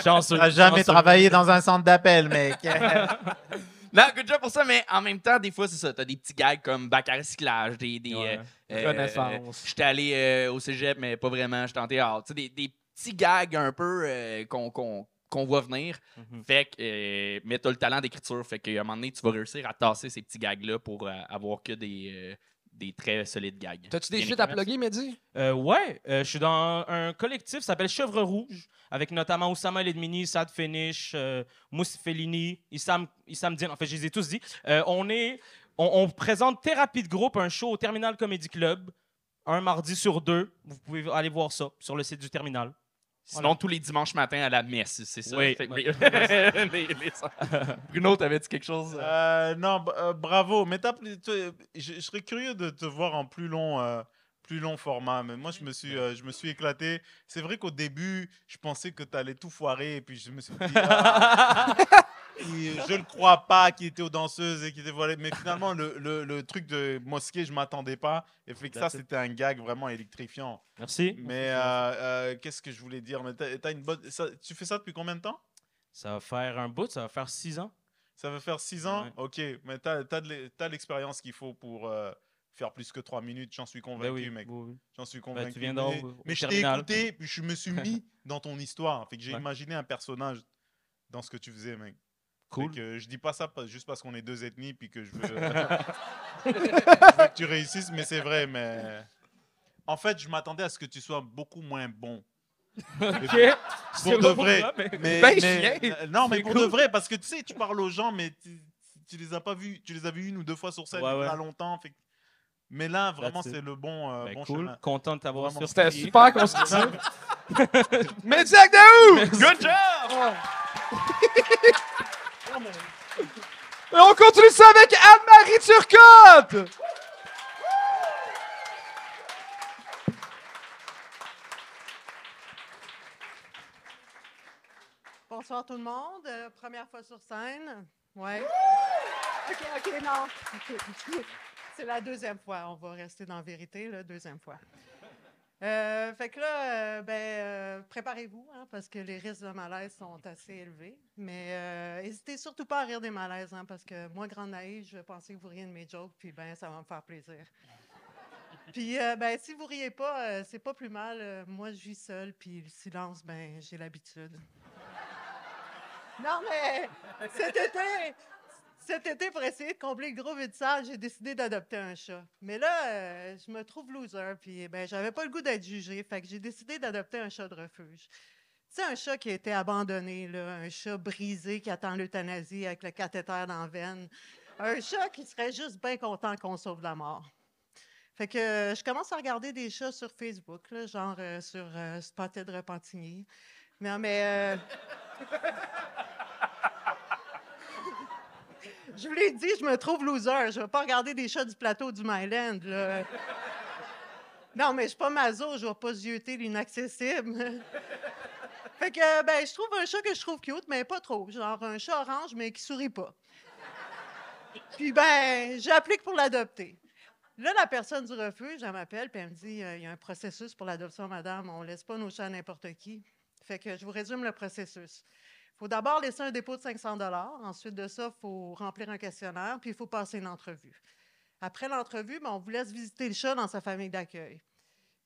chanceux. T'as jamais chanceux. travaillé dans un centre d'appel, mec. Non, good job pour ça, mais en même temps, des fois, c'est ça. T'as des petits gags comme bac à recyclage, des. des Ouais. euh, Renaissance. J'étais allé euh, au cégep, mais pas vraiment. J'étais en théâtre. Tu sais, des, des petits gags un peu euh, qu'on qu'on- qu'on voit venir. Mhm. Fait que. euh, mais t'as le talent d'écriture. Fait qu'à un moment donné, tu vas réussir à tasser ces petits gags-là pour euh, avoir que des, euh, des très solides gags. T'as-tu des shit à plugger, Mehdi? Euh, ouais, euh, je suis dans un collectif qui s'appelle Chèvre Rouge, avec notamment Oussama Ledmini, Sad Finish, euh, Mousse Fellini, Issam, Issam Dien. En fait, je les ai tous dit. Euh, on, est, on, on présente Thérapie de groupe, un show au Terminal Comedy Club, un mardi sur deux. Vous pouvez aller voir ça sur le site du Terminal. Sinon, tous les dimanches matins à la messe, c'est ça? Oui. Fait les- les- Bruno, t'avais-tu quelque chose? euh? Euh, non, euh, bravo. Mais je, je serais curieux de te voir en plus long, euh, plus long format. Mais moi, je me suis, euh, je me suis éclaté. C'est vrai qu'au début, je pensais que tu allais tout foirer. Et puis, je me suis dit, je ne crois pas qu'il était aux danseuses et qu'il était voilé. Mais finalement, le, le- le truc de mosquée, je m'attendais pas. Et fait que ça, That's it. c'était un gag vraiment électrifiant. Merci. Mais euh, euh, qu'est-ce que je voulais dire? Mais t'as- t'as une bonne... ça- tu fais ça depuis combien de temps? Ça va faire un bout, ça va faire six ans. Ça va faire six ans? Ouais. Ok, mais tu as, l'expérience qu'il faut pour euh, faire plus que trois minutes, j'en suis Ben convaincu, oui, mec. oui, oui. J'en suis convaincu. tu viendras mais au- au mais je t'ai écouté, puis je me suis mis dans ton histoire. Fait que j'ai Ouais. imaginé un personnage dans ce que tu faisais, mec. Cool. Que je dis pas ça juste parce qu'on est deux ethnies, puis que je veux, je veux que tu réussisses, mais c'est vrai, mais... En fait, je m'attendais à ce que tu sois beaucoup moins bon. Ok. Je sais Pour de vrai. mais- Mais, Ben mais- non, mais pour cool. de vrai, parce que tu sais, tu parles aux gens, mais tu, tu les as pas vus, tu les as vus une ou deux fois sur scène Ouais, il y a ouais. longtemps. fait Mais là, vraiment, c'est le bon, euh, Ben, bon cool. chemin. Content de t'avoir surpris. C'était super constructif. Mehdi Agdaou! Good job! Et on continue ça avec Anne-Marie Turcotte! Bonsoir tout le monde. Euh, première fois sur scène. Ouais. OK, OK, non. C'est la deuxième fois. On va rester dans la vérité, la deuxième fois. Euh, fait que là, euh, ben, euh, préparez-vous, hein, parce que les risques de malaise sont assez élevés. Mais euh, n'hésitez surtout pas à rire des malaises, hein, parce que moi, grande naïve, je pensais que vous riez de mes jokes, puis ben, ça va me faire plaisir. Puis, ben, si vous riez pas, c'est pas plus mal. Moi, je vis seule, puis le silence, ben, j'ai l'habitude. Non, mais cet été, cet été, pour essayer de combler le gros vide sale, j'ai décidé d'adopter un chat. Mais là, euh, je me trouve loser, puis ben, j'avais pas le goût d'être jugé, fait que j'ai décidé d'adopter un chat de refuge. Tu sais, un chat qui a été abandonné, là, un chat brisé qui attend l'euthanasie avec le cathéter dans la veine. Un chat qui serait juste bien content qu'on sauve la mort. Fait que euh, je commence à regarder des chats sur Facebook, là, genre euh, sur euh, Spotted Repentigny. Non, mais. Je vous l'ai dit, je me trouve loser. Je ne vais pas regarder des chats du plateau du Myland. Là. Non, mais je suis pas maso, je vais pas zioter l'inaccessible. fait que, ben, je trouve un chat que je trouve cute, mais pas trop. Genre un chat orange, mais qui sourit pas. Puis, ben, j'applique pour l'adopter. Là, la personne du refuge, elle m'appelle, puis elle me dit euh, il y a un processus pour l'adoption, madame. On laisse pas nos chats à n'importe qui. Fait que je vous résume le processus. Il faut d'abord laisser un dépôt de 500 Ensuite de ça, il faut remplir un questionnaire, puis il faut passer une entrevue. Après l'entrevue, ben, on vous laisse visiter le chat dans sa famille d'accueil.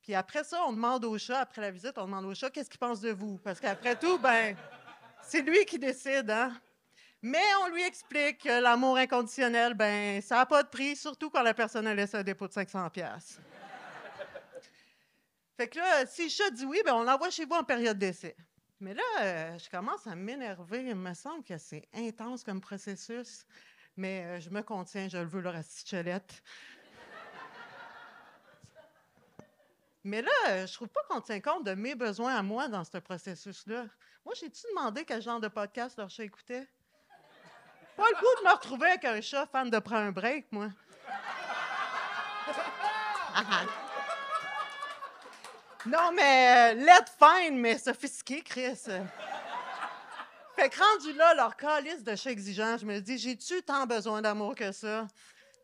Puis après ça, on demande au chat, après la visite, on demande au chat qu'est-ce qu'il pense de vous? Parce qu'après tout, ben, c'est lui qui décide, hein? Mais on lui explique que l'amour inconditionnel, ben, ça n'a pas de prix, surtout quand la personne a laissé un dépôt de 500 pièces. Fait que là, si le chat dit oui, ben, on l'envoie chez vous en période d'essai. Mais là, euh, je commence à m'énerver. Il me semble que c'est intense comme processus. Mais euh, je me contiens, je le veux, leur astichelette. Mais là, euh, je trouve pas qu'on tient compte de mes besoins à moi dans ce processus-là. Moi, j'ai-tu demandé quel genre de podcast leur chat écoutait? Pas le goût de me retrouver avec un chat fan de prendre un break, moi. non, mais euh, let fine, mais sophistiqué, Chris. Fait que rendu là, leur calice de chat exigeant, je me dis, j'ai-tu tant besoin d'amour que ça?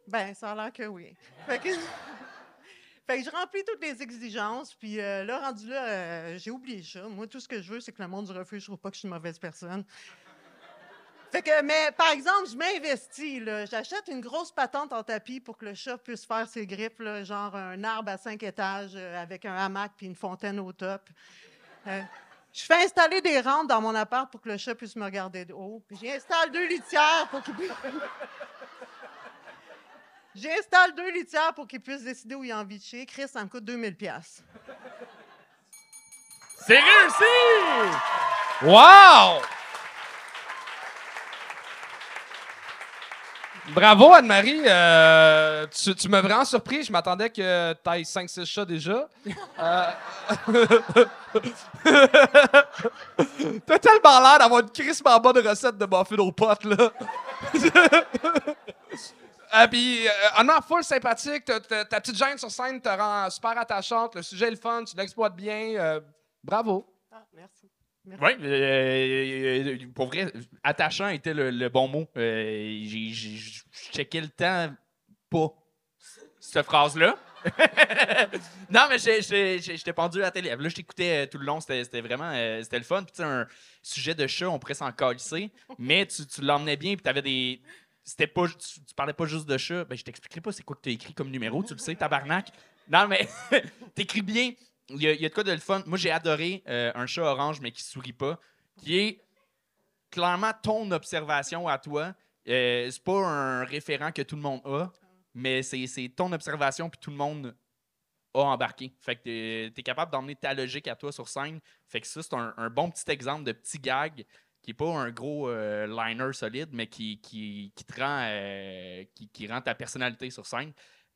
Ben, ça a l'air que oui. Fait que, je remplis toutes les exigences, puis euh, là, rendu là, euh, j'ai oublié ça. Moi, tout ce que je veux, c'est que le monde du refuge ne trouve pas que je suis une mauvaise personne. Fait que, mais par exemple, je m'investis. J'achète une grosse patente en tapis pour que le chat puisse faire ses griffes, genre un arbre à cinq étages euh, avec un hamac puis une fontaine au top. Euh, je fais installer des rampes dans mon appart pour que le chat puisse me regarder de haut. J'installe deux litières pour qu'il puisse. J'installe deux litières pour qu'il puisse décider où il a envie de chier. Chris, ça me coûte 2000 pièces. C'est réussi! Wow! Bravo, Anne-Marie. Euh, tu, tu m'as vraiment surpris. Je m'attendais que tu ailles 5-6 chats déjà. Euh, T'as tellement l'air d'avoir une crissement bonne recette de muffin aux potes, là. Ah, puis, euh, honnêtement, full sympathique. Ta petite gêne sur scène te rend super attachante. Le sujet est le fun. Tu l'exploites bien. Euh, bravo. Ah, merci. Oui, euh, euh, pour vrai, attachant était le, bon mot. Euh, Je checkais le temps pas, cette phrase-là. non, mais j'étais pendu à la télé. Là, je t'écoutais euh, tout le long. C'était vraiment euh, c'était le fun. Puis, un sujet de chat, on pourrait s'en calisser, mais tu, l'emmenais bien. Puis, t'avais des. C'était pas, tu, tu parlais pas juste de chat. Ben, je t'expliquerai pas c'est quoi que tu as écrit comme numéro. Tu le sais, tabarnak. Non, mais t'écris bien. Il y, a, de quoi de le fun. Moi, j'ai adoré euh, un chat orange, mais qui sourit pas, qui est clairement ton observation à toi. Euh, c'est pas un référent que tout le monde a, mais c'est ton observation, puis tout le monde a embarqué. Fait que t'es es capable d'emmener ta logique à toi sur scène. Fait que ça, c'est un, un bon petit exemple de petit gag qui est pas un gros euh, liner solide, mais qui, qui, qui rend, euh, qui rend ta personnalité sur scène.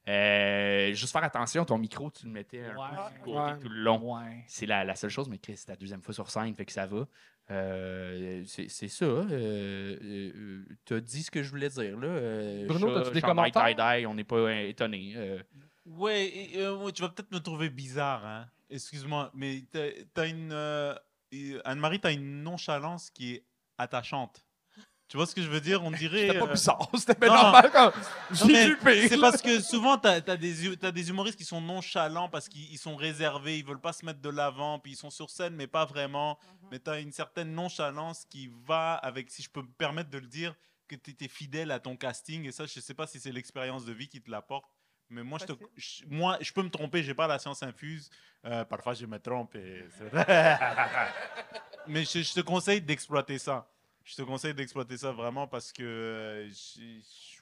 Euh, juste faire attention, ton micro, tu le mettais un peu sur le côté Ouais. tout le long. Ouais. C'est la, la seule chose, mais Chris, c'est ta deuxième fois sur scène, fait que ça va. Euh, c'est ça. Euh, euh, T'as dit ce que je voulais dire. Là. Euh, Bruno, t'as-tu des commentaires? on n'est pas euh, étonné. Euh, euh, ouais, tu vas peut-être me trouver bizarre, hein. Excuse-moi, mais t'as as une. Anne-Marie, t'as une nonchalance qui est attachante. Tu vois ce que je veux dire? On dirait. C'était pas euh, bizarre. C'était bien normal. Comme... C'est parce que souvent, tu as, des, hu- t'as des humoristes qui sont nonchalants parce qu'ils ils sont réservés, ils veulent pas se mettre de l'avant, puis ils sont sur scène, mais pas vraiment. Mais tu as une certaine nonchalance qui va avec, si je peux me permettre de le dire, que tu étais fidèle à ton casting. Et ça, je sais pas si c'est l'expérience de vie qui te l'apporte. Mais moi je, te- je- moi, je peux me tromper, j'ai pas la science infuse. Euh, parfois, je me trompe. et mais je, je te conseille d'exploiter ça. Je te conseille d'exploiter ça vraiment parce que euh, j'ai-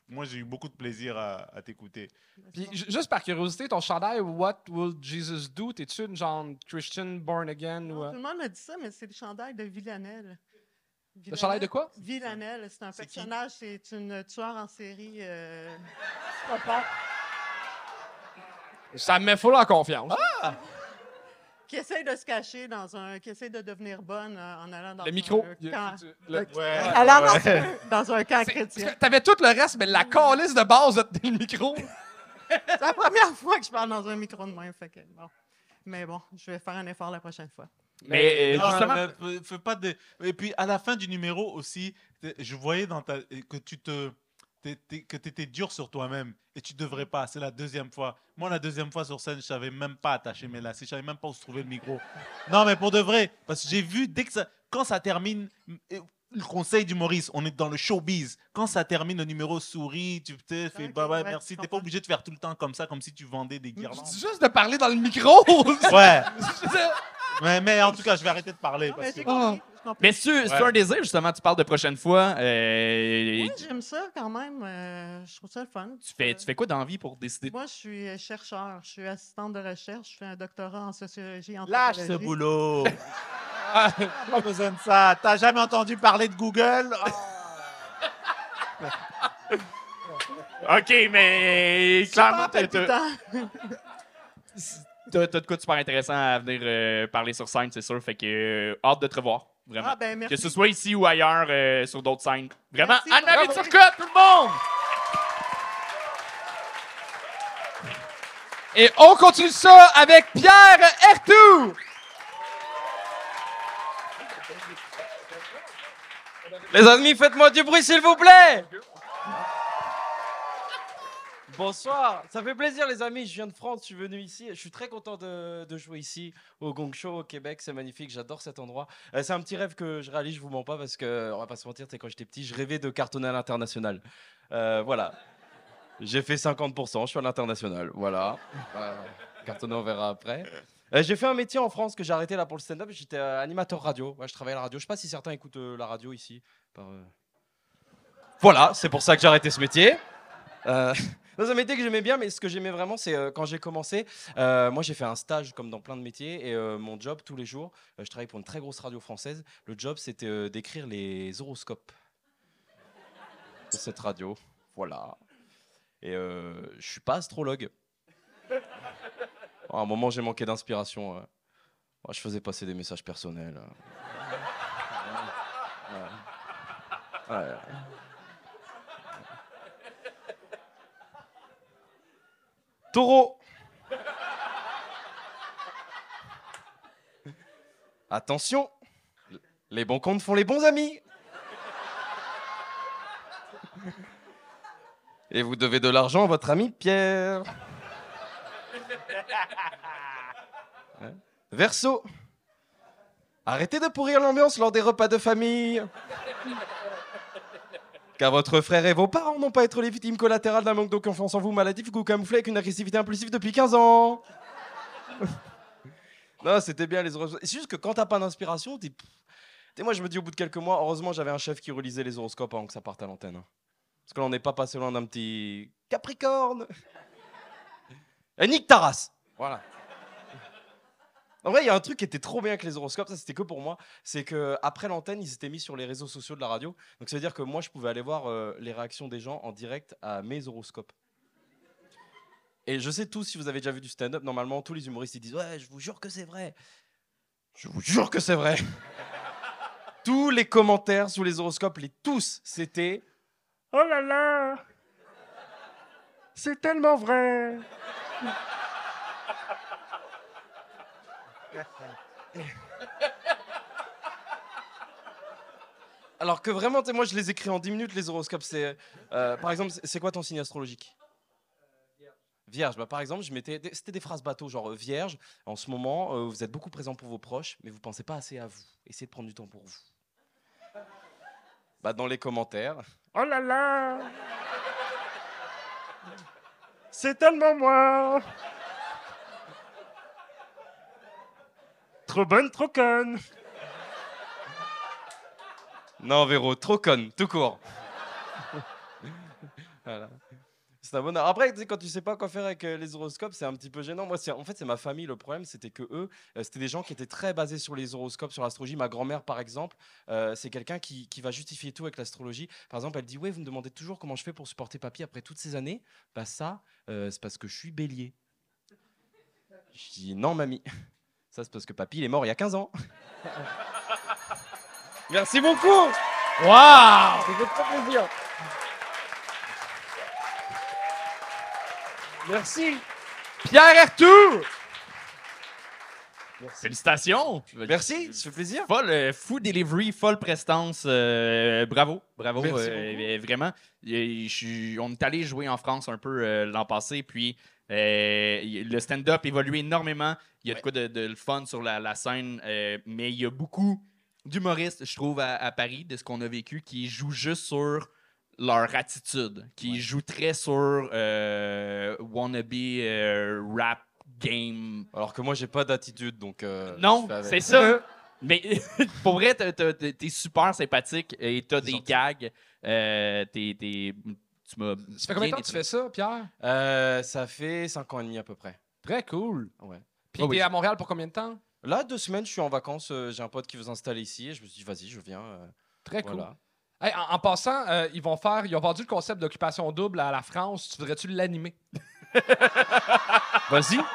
moi, j'ai eu beaucoup de plaisir à, à t'écouter. Puis, ju- juste par curiosité, ton chandail What Will Jesus Do? T'es-tu une genre Christian born again? Ou, Non, euh, Tout le monde me dit ça, mais c'est le chandail de Villanelle. Le chandail de quoi? Villanelle, c'est un C'est qui? personnage, c'est une tueur en série. euh, Ça me met full en confiance. Qui essaie de se cacher dans un. qui essaie de devenir bonne euh, en allant dans le un micro. camp. le- Allant dans, un- dans un camp chrétien. T'avais tout le reste, mais la calice de base de le micro. C'est la première fois que je parle dans un micro de même. Fait que, bon. Mais bon, je vais faire un effort la prochaine fois. mais euh, Non, justement, mais fais- pas de... Et puis à la fin du numéro aussi, je voyais dans ta... que tu te que tu étais dur sur toi-même et tu devrais pas. C'est la deuxième fois. Moi, la deuxième fois sur scène, je savais même pas attacher mes lacets. Je savais même pas où se trouvait le micro. Non, mais pour de vrai, parce que j'ai vu dès que ça, quand ça termine. Le conseil du Maurice, on est dans le showbiz. Quand ça termine, le numéro sourit, tu te fais bye bye, ouais, merci. T'es pas obligé de faire tout le temps comme ça, comme si tu vendais des guirlandes. Juste de parler dans le micro. Ouais. mais, mais en tout cas, je vais arrêter de parler. Non, parce mais que- comprends. mais c'est Ouais. un désir, justement, tu parles de prochaine fois. euh, Ouais, j'aime ça quand même. euh, je trouve ça le fun. tu, fais, tu fais quoi dans la vie pour décider? Moi, je suis euh, chercheur. Je suis assistante de recherche. Je fais un doctorat en sociologie. Lâche ce boulot. pas besoin de ça. T'as jamais entendu parler de Google? OK, mais clairement, t'as t'as- de quoi de super intéressant à venir euh, parler sur scène, c'est sûr. Fait que euh, hâte de te revoir, vraiment. Ah, ben, merci. que ce soit ici ou ailleurs, euh, sur d'autres scènes. Vraiment, Merci, bravo. Turcotte, tout le monde! Et on continue ça avec Pierre Ertou. Les amis, faites-moi du bruit, s'il vous plaît! Bonsoir, ça fait plaisir les amis, je viens de France, je suis venu ici, je suis très content de, jouer ici au Gong Show au Québec, c'est magnifique, j'adore cet endroit. Euh, c'est un petit rêve que je réalise, je vous mens pas parce que, on va pas se mentir, quand j'étais petit, je rêvais de cartonner à l'international. Euh, voilà, j'ai fait 50%, je suis à l'international, voilà. Euh, cartonner, on verra après. J'ai fait un métier en France que j'ai arrêté là pour le stand-up, j'étais animateur radio, je travaillais à la radio, je sais pas si certains écoutent la radio ici. Voilà, c'est pour ça que j'ai arrêté ce métier. C'est un métier que j'aimais bien, mais ce que j'aimais vraiment, c'est euh, quand j'ai commencé. euh, moi, j'ai fait un stage comme dans plein de métiers, et euh, mon job tous les jours, je travaille pour une très grosse radio française. Le job, c'était d'écrire les horoscopes de cette radio. Voilà. Et je suis pas astrologue. À un moment, j'ai manqué d'inspiration. je faisais passer des messages personnels. Ouais. Taureau. Attention, les bons comptes font les bons amis. Et vous devez de l'argent à votre ami Pierre. Ouais. Verseau. Arrêtez de pourrir l'ambiance lors des repas de famille. Car votre frère et vos parents n'ont pas être les victimes collatérales d'un manque de confiance en vous maladif que vous camouflez avec une agressivité impulsive depuis 15 ans. non, c'était bien les horoscopes. C'est juste que quand t'as pas d'inspiration, t'es. moi, je me dis au bout de quelques mois, heureusement, j'avais un chef qui relisait les horoscopes avant que ça parte à l'antenne. hein. Parce que là, on n'est pas passé loin d'un petit Capricorne. Et nique ta race. Voilà. En vrai, il y a un truc qui était trop bien avec les horoscopes, ça c'était que pour moi, c'est que après l'antenne, ils étaient mis sur les réseaux sociaux de la radio. Donc ça veut dire que moi, je pouvais aller voir euh, les réactions des gens en direct à mes horoscopes. Et je sais tous, si vous avez déjà vu du stand-up, normalement, tous les humoristes ils disent Ouais, je vous jure que c'est vrai. Je vous jure que c'est vrai. tous les commentaires sous les horoscopes, les tous, c'était Oh là là C'est tellement vrai Alors que vraiment, moi je les écris en 10 minutes, les horoscopes. C'est, euh, par exemple, c'est- quoi ton signe astrologique? Vierge. Bah, par exemple, je mettais, c'était des phrases bateau, genre euh, Vierge. En ce moment, euh, vous êtes beaucoup présent pour vos proches, mais vous pensez pas assez à vous. Essayez de prendre du temps pour vous. Bah, dans les commentaires. Oh là là C'est tellement moi Trop bonne, trop conne Non, Véro, trop conne, tout court. voilà. C'est un bonheur. Après, quand tu sais pas quoi faire avec euh, les horoscopes, c'est un petit peu gênant. Moi, en fait, c'est ma famille. Le problème, c'était que eux, euh, c'était des gens qui étaient très basés sur les horoscopes, sur l'astrologie. Ma grand-mère, par exemple, euh, c'est quelqu'un qui, va justifier tout avec l'astrologie. Par exemple, elle dit Ouais, vous me demandez toujours comment je fais pour supporter papy après toutes ces années. Bah, ça, c'est parce que je suis bélier. Je dis Non, mamie. Ça, c'est parce que papy, il est mort il y a 15 ans. Merci beaucoup. Wow! Ça fait très plaisir. Merci. Pierre Ertour! Félicitations! Merci, ça fait plaisir. Folle, euh, fou delivery, folle prestance. euh, bravo, bravo. Merci euh, euh, vraiment. Je suis- on est allé jouer en France un peu euh, l'an passé, puis euh, le stand-up évolue énormément. Il y a de quoi de, de le fun sur la, la scène, euh, mais il y a beaucoup d'humoristes, je trouve, à, à Paris, de ce qu'on a vécu, qui jouent juste sur leur attitude, qui jouent très sur euh, wannabe rap game. Alors que moi, j'ai pas d'attitude, donc. Non, c'est ça. Mais pour vrai, t'es super sympathique et t'as des gags. T'es- tu m'as. Ça fait combien de temps que tu fais ça, Pierre? Euh, ça fait 5 ans et demi à peu près. Très cool. Ouais. Puis Oh t'es oui. à Montréal pour combien de temps? Là, deux semaines, je suis en vacances. euh, j'ai un pote qui veut s'installer ici et je me suis dit, vas-y, je viens. euh, Très cool. voilà. Hey, en, en passant, euh, ils vont faire, ils ont vendu le concept d'occupation double à la France. Tu voudrais-tu l'animer? Vas-y.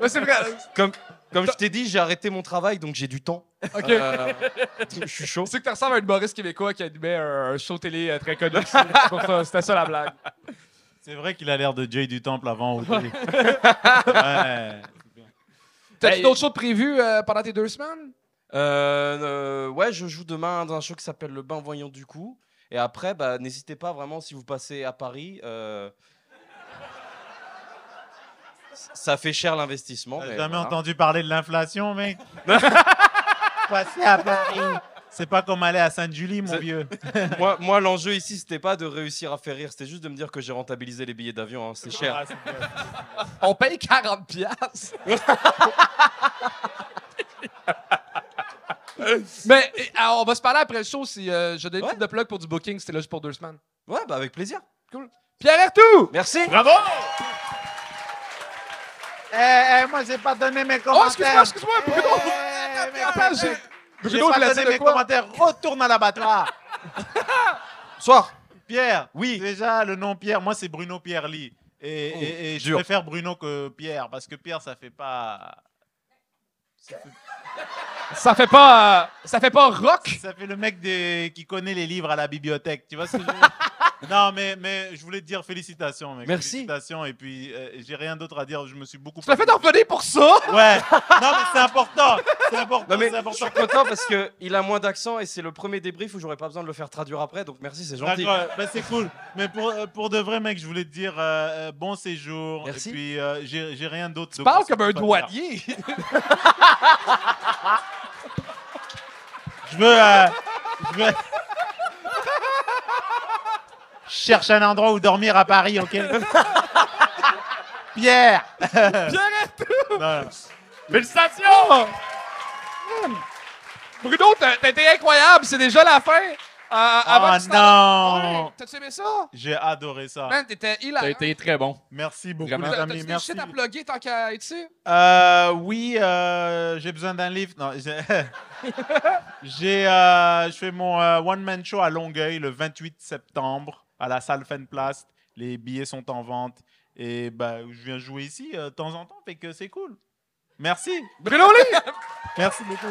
Ouais, c'est vrai. Comme, comme je t'ai dit, j'ai arrêté mon travail, donc j'ai du temps. Ok. Euh, je suis chaud. C'est que tu ressembles à un humoriste québécois qui animait un, un show télé euh, très connu. C'est pour ça, C'était ça la blague. C'est vrai qu'il a l'air de Jay du Temple avant. au télé. ouais. T'as-tu d'autres shows de prévus euh, pendant tes deux semaines? Euh, euh, ouais, je joue demain dans un show qui s'appelle Le Bain Voyant du coup. Et après, bah, n'hésitez pas vraiment si vous passez à Paris. Ça fait cher l'investissement. T'as mais jamais voilà. entendu parler de l'inflation, mec Passer à Paris. C'est pas comme aller à Sainte-Julie, mon C'est- vieux. moi, moi l'enjeu ici, c'était pas de réussir à faire rire, c'était juste de me dire que j'ai rentabilisé les billets d'avion. hein, C'est cher. Ah, c'est. On paye 40 piastres. Mais eh, alors, on va se parler après le show si euh, je donne une Ouais. petite de plug pour du booking, c'était là juste pour deux semaines. Ouais, bah avec plaisir. Pierre Ertou! Merci. Bravo Eh, eh, moi, j'ai pas donné mes Oh, commentaires. excuse-moi, excuse-moi, Bruno! Attends, j'ai... Bruno pas donné mes commentaires. Retourne à l'abattoir. Soir. Pierre. Oui. Déjà, le nom Pierre, moi, c'est Bruno Pierre Lee. Et, Oh, et- et je préfère Bruno que Pierre, parce que Pierre, ça fait pas... Ça fait pas... euh, ça fait pas rock? Ça fait le mec des- qui connaît les livres à la bibliothèque. Tu vois ce que je veux dire? Non, mais, mais je voulais te dire félicitations, mec. Merci. Félicitations. Et puis, euh, j'ai rien d'autre à dire. Je me suis beaucoup. Tu l'as fait d'orpheler pour ça? Ouais. Non, mais c'est important. C'est important. Non mais c'est je important. suis content parce que il a moins d'accent et c'est le premier débrief où j'aurais pas besoin de le faire traduire après. Donc merci, c'est gentil. D'accord, bah, c'est cool. Mais pour, euh, pour de vrai, mec, je voulais te dire euh, euh, bon séjour. Merci. Et puis, euh, j'ai j'ai rien d'autre. Tu parles comme un douanier. Je veux. euh, je veux. Je cherche un endroit où dormir à Paris, ok Pierre Pierre Ertou! Non, non. Félicitations! Bruno, t'as été incroyable, c'est déjà la fin. Euh, Oh tu t'en- non Ouais, T'as-tu aimé ça? J'ai adoré ça. Man, t'étais hilarant. T'as été très bon. Merci beaucoup, Vraiment. les amis. T'as-tu des shit à plugger tant qu'à être ici? Euh, oui, euh, j'ai besoin d'un livre. Non, j'ai. j'ai, euh, je fais mon euh, one-man show à Longueuil le 28 septembre à la salle Place. Les billets sont en vente. Et bah, je viens jouer ici euh, de temps en temps, fait que c'est cool. Merci. Bruno Lee! Merci beaucoup.